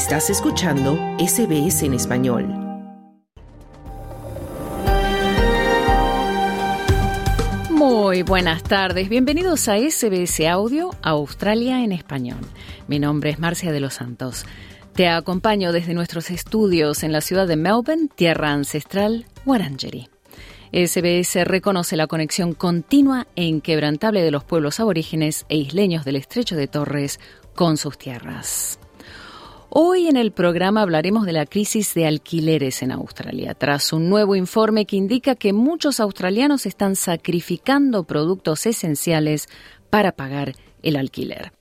Estás escuchando SBS en español. Muy buenas tardes, bienvenidos a SBS Audio Australia en español. Mi nombre es Marcia de los Santos. Te acompaño desde nuestros estudios en la ciudad de Melbourne, tierra ancestral, Wurundjeri. SBS reconoce la conexión continua e inquebrantable de los pueblos aborígenes e isleños del estrecho de Torres con sus tierras. Hoy en el programa hablaremos de la crisis de alquileres en Australia, tras un nuevo informe que indica que muchos australianos están sacrificando productos esenciales para pagar el alquiler.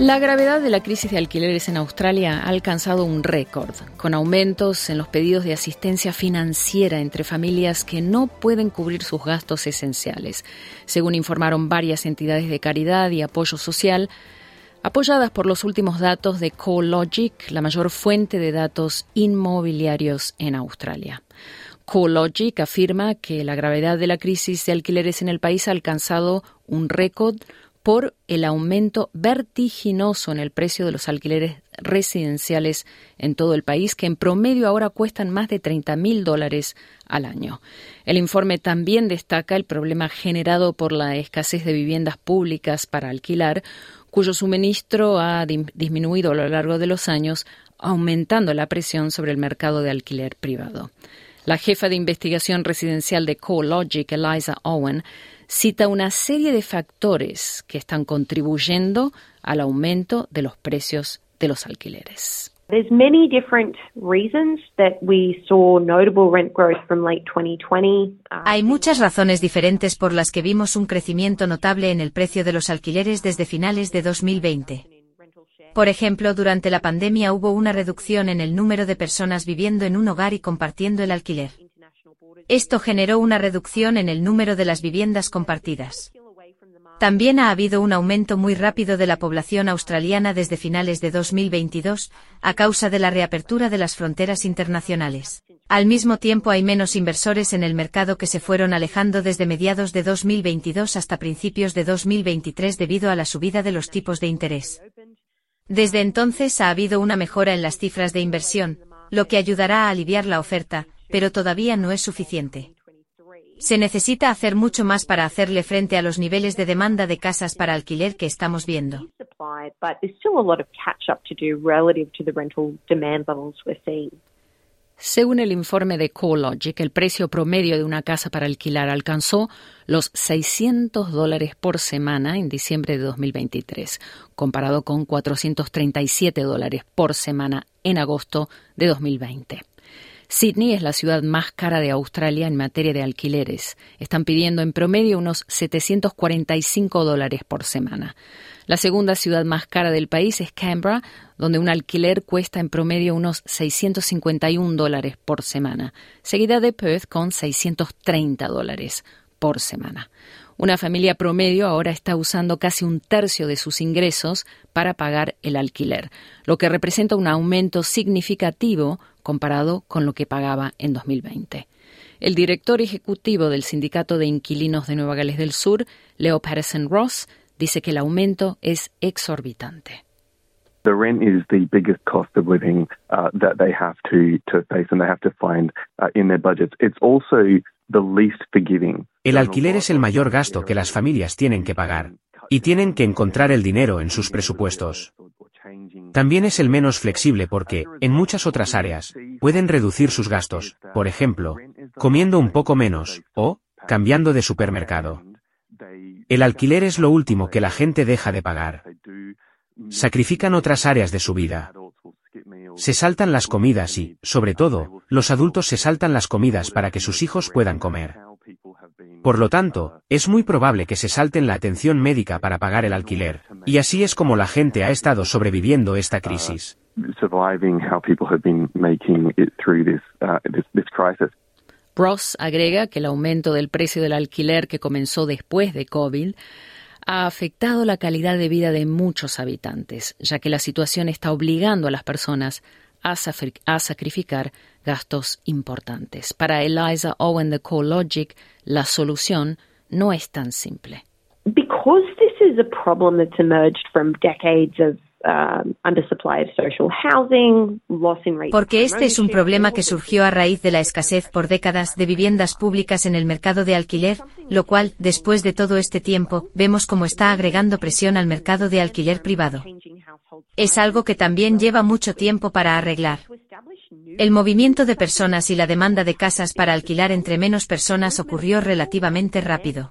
La gravedad de la crisis de alquileres en Australia ha alcanzado un récord, con aumentos en los pedidos de asistencia financiera entre familias que no pueden cubrir sus gastos esenciales, según informaron varias entidades de caridad y apoyo social, apoyadas por los últimos datos de CoreLogic, la mayor fuente de datos inmobiliarios en Australia. CoreLogic afirma que la gravedad de la crisis de alquileres en el país ha alcanzado un récord por el aumento vertiginoso en el precio de los alquileres residenciales en todo el país, que en promedio ahora cuestan más de 30 mil dólares al año. El informe también destaca el problema generado por la escasez de viviendas públicas para alquilar, cuyo suministro ha disminuido a lo largo de los años, aumentando la presión sobre el mercado de alquiler privado. La jefa de investigación residencial de CoreLogic, Eliza Owen, cita una serie de factores que están contribuyendo al aumento de los precios de los alquileres. Hay muchas razones diferentes por las que vimos un crecimiento notable en el precio de los alquileres desde finales de 2020. Por ejemplo, durante la pandemia hubo una reducción en el número de personas viviendo en un hogar y compartiendo el alquiler. Esto generó una reducción en el número de las viviendas compartidas. También ha habido un aumento muy rápido de la población australiana desde finales de 2022, a causa de la reapertura de las fronteras internacionales. Al mismo tiempo hay menos inversores en el mercado que se fueron alejando desde mediados de 2022 hasta principios de 2023 debido a la subida de los tipos de interés. Desde entonces ha habido una mejora en las cifras de inversión, lo que ayudará a aliviar la oferta, pero todavía no es suficiente. Se necesita hacer mucho más para hacerle frente a los niveles de demanda de casas para alquiler que estamos viendo. Según el informe de CoreLogic, el precio promedio de una casa para alquilar alcanzó los 600 dólares por semana en diciembre de 2023, comparado con 437 dólares por semana en agosto de 2020. Sydney es la ciudad más cara de Australia en materia de alquileres. Están pidiendo en promedio unos 745 dólares por semana. La segunda ciudad más cara del país es Canberra, donde un alquiler cuesta en promedio unos 651 dólares por semana, seguida de Perth con 630 dólares por semana. Una familia promedio ahora está usando casi un tercio de sus ingresos para pagar el alquiler, lo que representa un aumento significativo comparado con lo que pagaba en 2020. El director ejecutivo del Sindicato de Inquilinos de Nueva Gales del Sur, Leo Patterson Ross, dice que el aumento es exorbitante. The rent is the biggest cost of living uh, that they have to, to face and they have to find uh, in their budgets. It's also the least forgiving. El alquiler es el mayor gasto que las familias tienen que pagar y tienen que encontrar el dinero en sus presupuestos. También es el menos flexible porque, en muchas otras áreas, pueden reducir sus gastos, por ejemplo, comiendo un poco menos, o, cambiando de supermercado. El alquiler es lo último que la gente deja de pagar. Sacrifican otras áreas de su vida. Se saltan las comidas y, sobre todo, los adultos se saltan las comidas para que sus hijos puedan comer. Por lo tanto, es muy probable que se salten la atención médica para pagar el alquiler, y así es como la gente ha estado sobreviviendo esta crisis. Ross agrega que el aumento del precio del alquiler que comenzó después de COVID ha afectado la calidad de vida de muchos habitantes, ya que la situación está obligando a las personas a, sacrificar gastos importantes. Para Eliza Owen de CoreLogic, la solución no es tan simple. Because this is a problem that's emerged from decades of Porque este es un problema que surgió a raíz de la escasez por décadas de viviendas públicas en el mercado de alquiler, lo cual, después de todo este tiempo, vemos como está agregando presión al mercado de alquiler privado. Es algo que también lleva mucho tiempo para arreglar. El movimiento de personas y la demanda de casas para alquilar entre menos personas ocurrió relativamente rápido.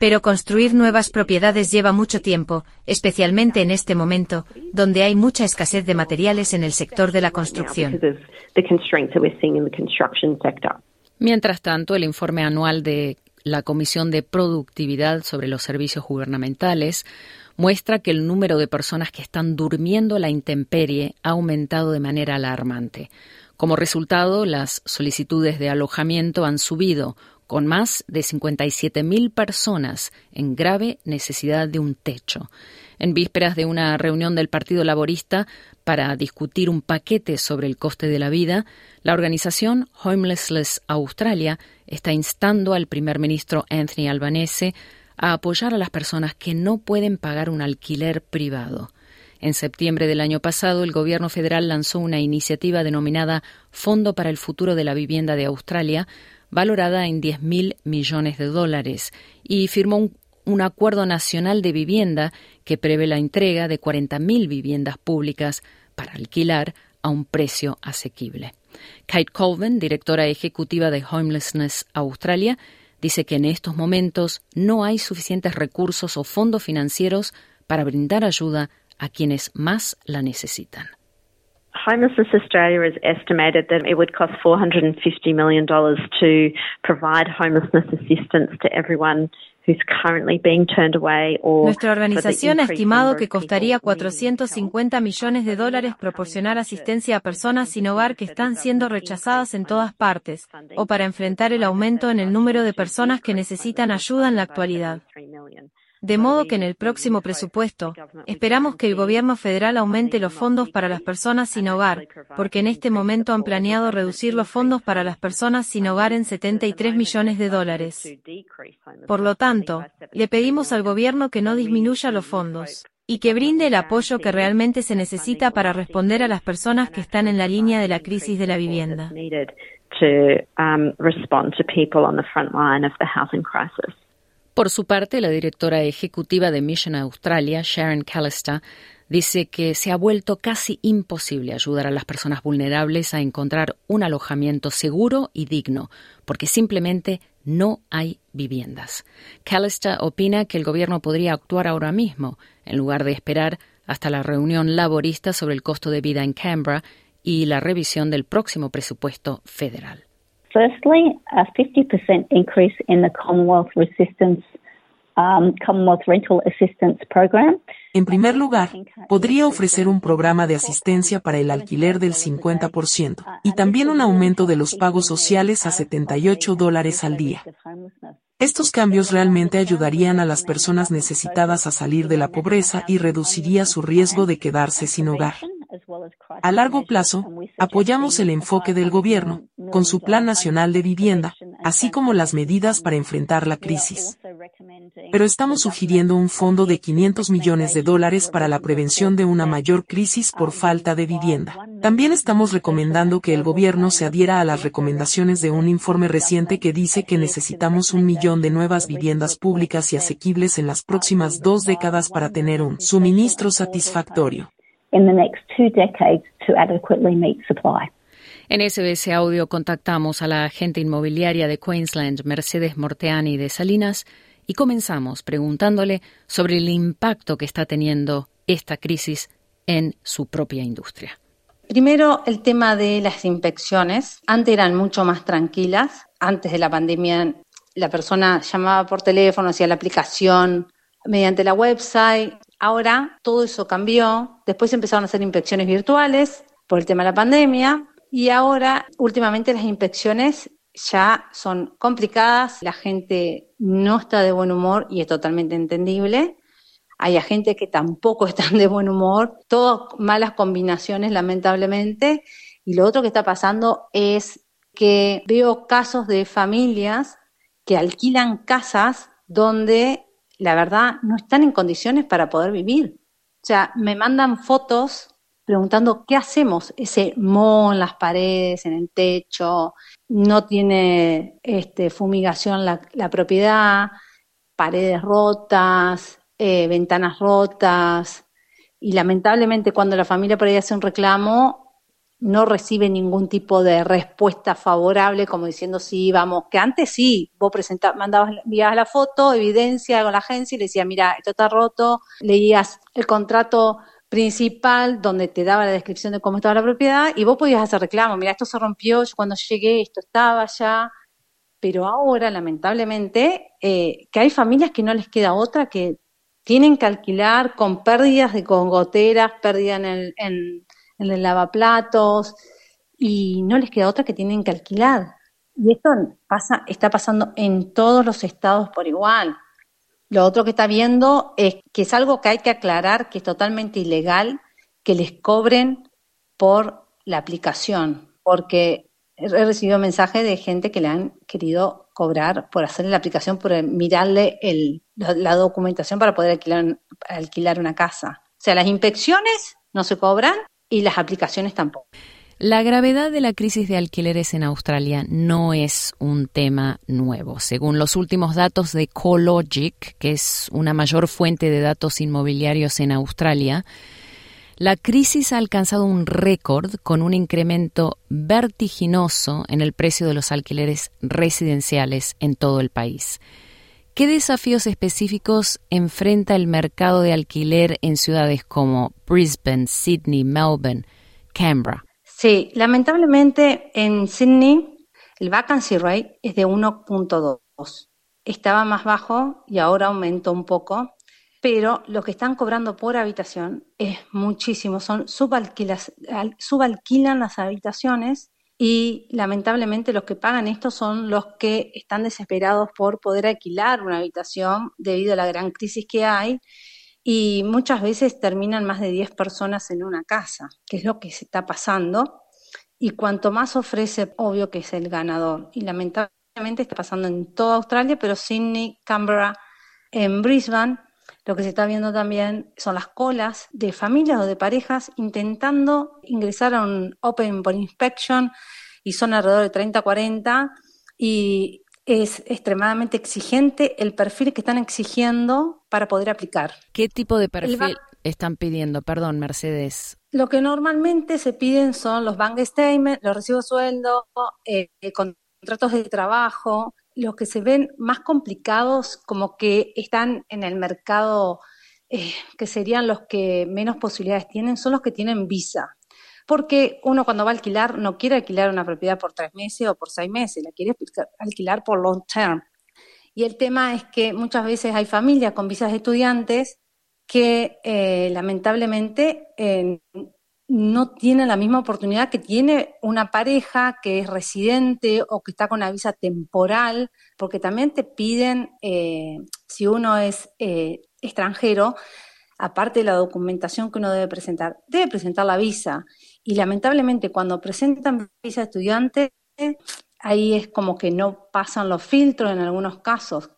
Pero construir nuevas propiedades lleva mucho tiempo, especialmente en este momento, donde hay mucha escasez de materiales en el sector de la construcción. Mientras tanto, el informe anual de la Comisión de Productividad sobre los Servicios Gubernamentales muestra que el número de personas que están durmiendo la intemperie ha aumentado de manera alarmante. Como resultado, las solicitudes de alojamiento han subido, con más de 57.000 personas en grave necesidad de un techo. En vísperas de una reunión del Partido Laborista para discutir un paquete sobre el coste de la vida, la organización Homelessless Australia está instando al primer ministro Anthony Albanese a apoyar a las personas que no pueden pagar un alquiler privado. En septiembre del año pasado, el gobierno federal lanzó una iniciativa denominada Fondo para el Futuro de la Vivienda de Australia valorada en 10.000 millones de dólares, y firmó un, acuerdo nacional de vivienda que prevé la entrega de 40.000 viviendas públicas para alquilar a un precio asequible. Kate Colvin, directora ejecutiva de Homelessness Australia, dice que en estos momentos no hay suficientes recursos o fondos financieros para brindar ayuda a quienes más la necesitan. Homelessness Australia has estimated that it would cost $450 million to provide homelessness assistance to everyone Nuestra organización ha estimado que costaría 450 millones de dólares proporcionar asistencia a personas sin hogar que están siendo rechazadas en todas partes, o para enfrentar el aumento en el número de personas que necesitan ayuda en la actualidad. De modo que en el próximo presupuesto, esperamos que el gobierno federal aumente los fondos para las personas sin hogar, porque en este momento han planeado reducir los fondos para las personas sin hogar en 73 millones de dólares. Por lo tanto, le pedimos al gobierno que no disminuya los fondos y que brinde el apoyo que realmente se necesita para responder a las personas que están en la línea de la crisis de la vivienda. Por su parte, la directora ejecutiva de Mission Australia, Sharon Callister, dice que se ha vuelto casi imposible ayudar a las personas vulnerables a encontrar un alojamiento seguro y digno, porque simplemente no hay viviendas. Callister opina que el gobierno podría actuar ahora mismo, en lugar de esperar hasta la reunión laborista sobre el costo de vida en Canberra y la revisión del próximo presupuesto federal. Firstly, a 50% increase in the Commonwealth Resistance um, Commonwealth Rental Assistance Program. En primer lugar, podría ofrecer un programa de asistencia para el alquiler del 50% y también un aumento de los pagos sociales a 78 dólares al día. Estos cambios realmente ayudarían a las personas necesitadas a salir de la pobreza y reduciría su riesgo de quedarse sin hogar. A largo plazo, apoyamos el enfoque del gobierno, con su Plan Nacional de Vivienda, así como las medidas para enfrentar la crisis. Pero estamos sugiriendo un fondo de 500 millones de dólares para la prevención de una mayor crisis por falta de vivienda. También estamos recomendando que el gobierno se adhiera a las recomendaciones de un informe reciente que dice que necesitamos un millón de nuevas viviendas públicas y asequibles en las próximas dos décadas para tener un suministro satisfactorio. En SBS Audio contactamos a la agente inmobiliaria de Queensland, Mercedes Morteani de Salinas, y comenzamos preguntándole sobre el impacto que está teniendo esta crisis en su propia industria. Primero, el tema de las inspecciones. Antes eran mucho más tranquilas. Antes de la pandemia, la persona llamaba por teléfono, hacía la aplicación mediante la website. Ahora todo eso cambió. Después empezaron a hacer inspecciones virtuales por el tema de la pandemia. Y ahora, últimamente, las inspecciones ya son complicadas, la gente no está de buen humor y es totalmente entendible. Hay gente que tampoco están de buen humor, todas malas combinaciones lamentablemente, Y lo otro que está pasando es que veo casos de familias que alquilan casas donde la verdad no están en condiciones para poder vivir. O sea, me mandan fotos preguntando qué hacemos, ese moho en las paredes, en el techo, no tiene este, fumigación la, propiedad, paredes rotas, eh, ventanas rotas, y lamentablemente cuando la familia por ahí hace un reclamo, no recibe ningún tipo de respuesta favorable, como diciendo sí, vamos, que antes sí, vos presentabas, mandabas, enviabas la foto, evidencia con la agencia y le decías, mira, esto está roto, leías el contrato principal donde te daba la descripción de cómo estaba la propiedad y vos podías hacer reclamo, mira, esto se rompió, yo cuando llegué esto estaba ya, pero ahora lamentablemente eh, que hay familias que no les queda otra que tienen que alquilar con pérdidas de con goteras, pérdida en el, en el lavaplatos, y no les queda otra que tienen que alquilar. Y esto pasa, está pasando en todos los estados por igual. Lo otro que está viendo es que es algo que hay que aclarar, que es totalmente ilegal que les cobren por la aplicación, porque he recibido mensajes de gente que le han querido cobrar por hacerle la aplicación, por mirarle el, la documentación para poder alquilar, alquilar una casa. O sea, las inspecciones no se cobran y las aplicaciones tampoco. La gravedad de la crisis de alquileres en Australia no es un tema nuevo. Según los últimos datos de CoLogic, que es una mayor fuente de datos inmobiliarios en Australia, la crisis ha alcanzado un récord con un incremento vertiginoso en el precio de los alquileres residenciales en todo el país. ¿Qué desafíos específicos enfrenta el mercado de alquiler en ciudades como Brisbane, Sydney, Melbourne, Canberra? Sí, lamentablemente en Sydney el vacancy rate es de 1.2. Estaba más bajo y ahora aumentó un poco, pero lo que están cobrando por habitación es muchísimo. Son subalquilan las habitaciones y lamentablemente los que pagan esto son los que están desesperados por poder alquilar una habitación debido a la gran crisis que hay y muchas veces terminan más de 10 personas en una casa, que es lo que se está pasando. Y cuanto más ofrece, obvio que es el ganador. Y lamentablemente está pasando en toda Australia, pero Sydney, Canberra, en Brisbane, lo que se está viendo también son las colas de familias o de parejas intentando ingresar a un Open for Inspection y son alrededor de 30, 40 y es extremadamente exigente el perfil que están exigiendo para poder aplicar. ¿Qué tipo de perfil están pidiendo? Perdón, Mercedes. Lo que normalmente se piden son los bank statements, los recibos de sueldo, eh, contratos de trabajo, los que se ven más complicados, como que están en el mercado, eh, que serían los que menos posibilidades tienen, son los que tienen visa. Porque uno cuando va a alquilar no quiere alquilar una propiedad por tres meses o por seis meses, la quiere alquilar por long term. Y el tema es que muchas veces hay familias con visas de estudiantes que eh, lamentablemente eh, no tiene la misma oportunidad que tiene una pareja que es residente o que está con una visa temporal, porque también te piden, eh, si uno es extranjero, aparte de la documentación que uno debe presentar, debe presentar la visa. Y lamentablemente cuando presentan visa estudiante, ahí es como que no pasan los filtros en algunos casos.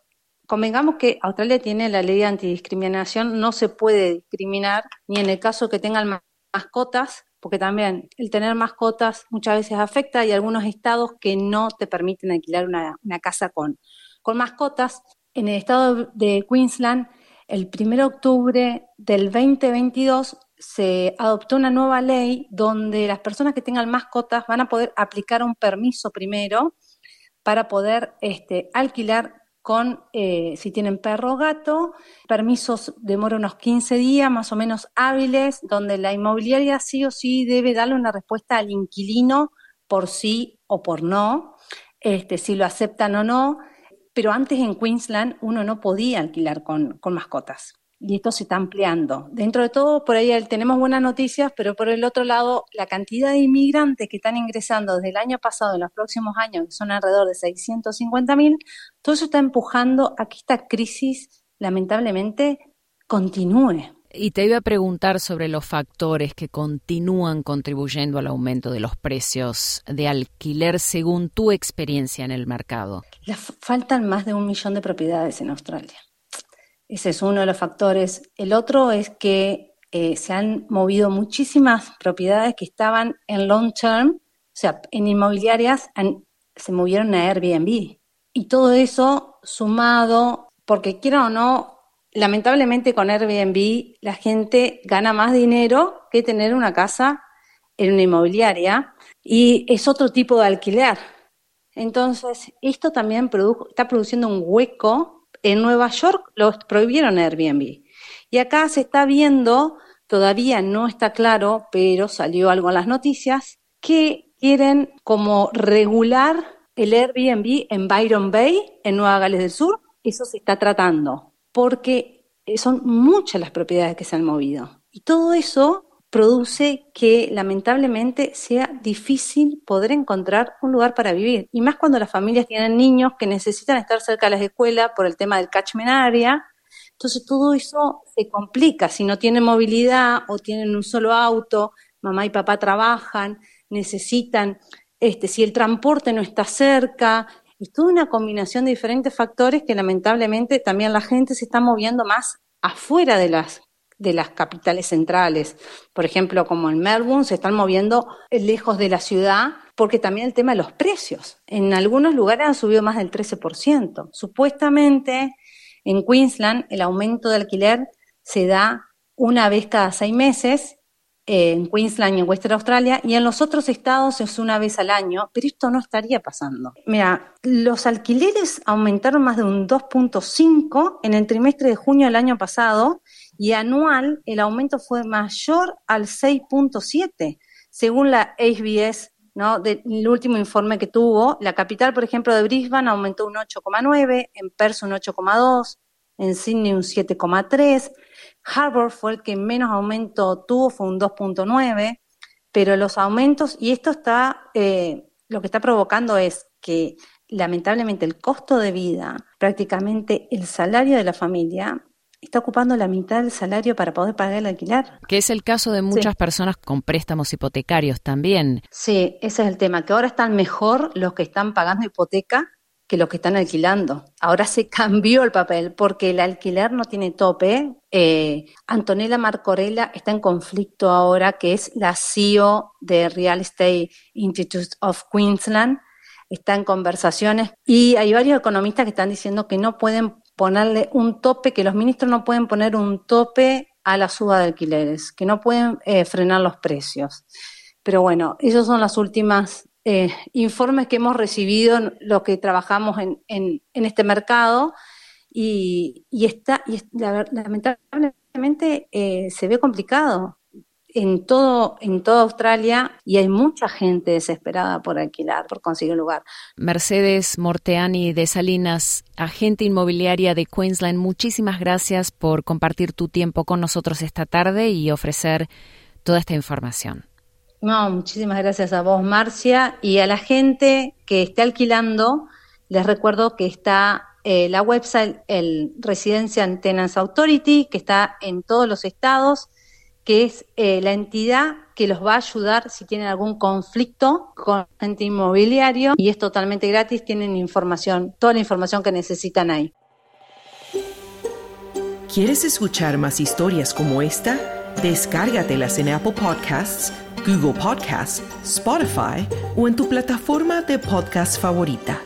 Convengamos que Australia tiene la ley de antidiscriminación, no se puede discriminar, ni en el caso que tengan mascotas, porque también el tener mascotas muchas veces afecta. Hay algunos estados que no te permiten alquilar una, casa con, con mascotas. En el estado de Queensland, el 1 de octubre del 2022 se adoptó una nueva ley donde las personas que tengan mascotas van a poder aplicar un permiso primero para poder este, alquilar con, eh, si tienen perro o gato, permisos demora unos 15 días más o menos hábiles, donde la inmobiliaria sí o sí debe darle una respuesta al inquilino por sí o por no, este, si lo aceptan o no, pero antes en Queensland uno no podía alquilar con mascotas y esto se está ampliando. Dentro de todo, por ahí tenemos buenas noticias, pero por el otro lado, la cantidad de inmigrantes que están ingresando desde el año pasado en los próximos años, que son alrededor de 650 mil, todo eso está empujando a que esta crisis, lamentablemente, continúe. Y te iba a preguntar sobre los factores que continúan contribuyendo al aumento de los precios de alquiler según tu experiencia en el mercado. faltan más de un millón de propiedades en Australia. Ese es uno de los factores. El otro es que eh, se han movido muchísimas propiedades que estaban en long term, o sea, en inmobiliarias, se movieron a Airbnb. Y todo eso sumado, porque quiera o no, lamentablemente con Airbnb la gente gana más dinero que tener una casa en una inmobiliaria y es otro tipo de alquiler. Entonces, esto también está produciendo un hueco. En Nueva York lo prohibieron Airbnb. Y acá se está viendo todavía no está claro, pero salió algo en las noticias, que quieren como regular el Airbnb en Byron Bay, en Nueva Gales del Sur. Eso se está tratando, porque son muchas las propiedades que se han movido. Y todo eso produce que lamentablemente sea difícil poder encontrar un lugar para vivir. Y más cuando las familias tienen niños que necesitan estar cerca de las escuelas por el tema del catchment area entonces todo eso se complica. Si no tienen movilidad o tienen un solo auto, mamá y papá trabajan, necesitan, este, si el transporte no está cerca, es toda una combinación de diferentes factores que lamentablemente también la gente se está moviendo más afuera de las de las capitales centrales. Por ejemplo, como en Melbourne, se están moviendo lejos de la ciudad, porque también el tema de los precios. En algunos lugares han subido más del 13%. Supuestamente en Queensland, el aumento de alquiler se da una vez cada seis meses, eh, en Queensland y en Western Australia, y en los otros estados es una vez al año, pero esto no estaría pasando. Mira, los alquileres aumentaron más de un 2.5 en el trimestre de junio del año pasado, y anual el aumento fue mayor al 6.7, según la HBS ¿no? Del último informe que tuvo, la capital, por ejemplo, de Brisbane aumentó un 8,9, en Perth un 8,2, en Sydney un 7,3, Harbour fue el que menos aumento tuvo, fue un 2,9, pero los aumentos, y esto está, eh, lo que está provocando es que lamentablemente el costo de vida, prácticamente el salario de la familia, está ocupando la mitad del salario para poder pagar el alquiler. Que es el caso de muchas personas con préstamos hipotecarios también. Sí, ese es el tema, que ahora están mejor los que están pagando hipoteca que los que están alquilando. Ahora se cambió el papel porque el alquiler no tiene tope. Eh, Antonella Marcorella está en conflicto ahora, que es la CEO de Real Estate Institute of Queensland. Está en conversaciones y hay varios economistas que están diciendo que no pueden ponerle un tope, que los ministros no pueden poner un tope a la suba de alquileres, que no pueden eh, frenar los precios. Pero bueno, esos son los últimos eh, informes que hemos recibido, los que trabajamos en, en, este mercado, y, está, y lamentablemente eh, se ve complicado en todo en toda Australia y hay mucha gente desesperada por alquilar, por conseguir un lugar. Mercedes Morteani de Salinas, agente inmobiliaria de Queensland, muchísimas gracias por compartir tu tiempo con nosotros esta tarde y ofrecer toda esta información. No, muchísimas gracias a vos, Marcia, y a la gente que esté alquilando, les recuerdo que está eh, la website, el Residential Tenants Authority, que está en todos los estados que es eh, la entidad que los va a ayudar si tienen algún conflicto con agente inmobiliario y es totalmente gratis, tienen información, toda la información que necesitan ahí. ¿Quieres escuchar más historias como esta? Descárgatelas en Apple Podcasts, Google Podcasts, Spotify o en tu plataforma de podcast favorita.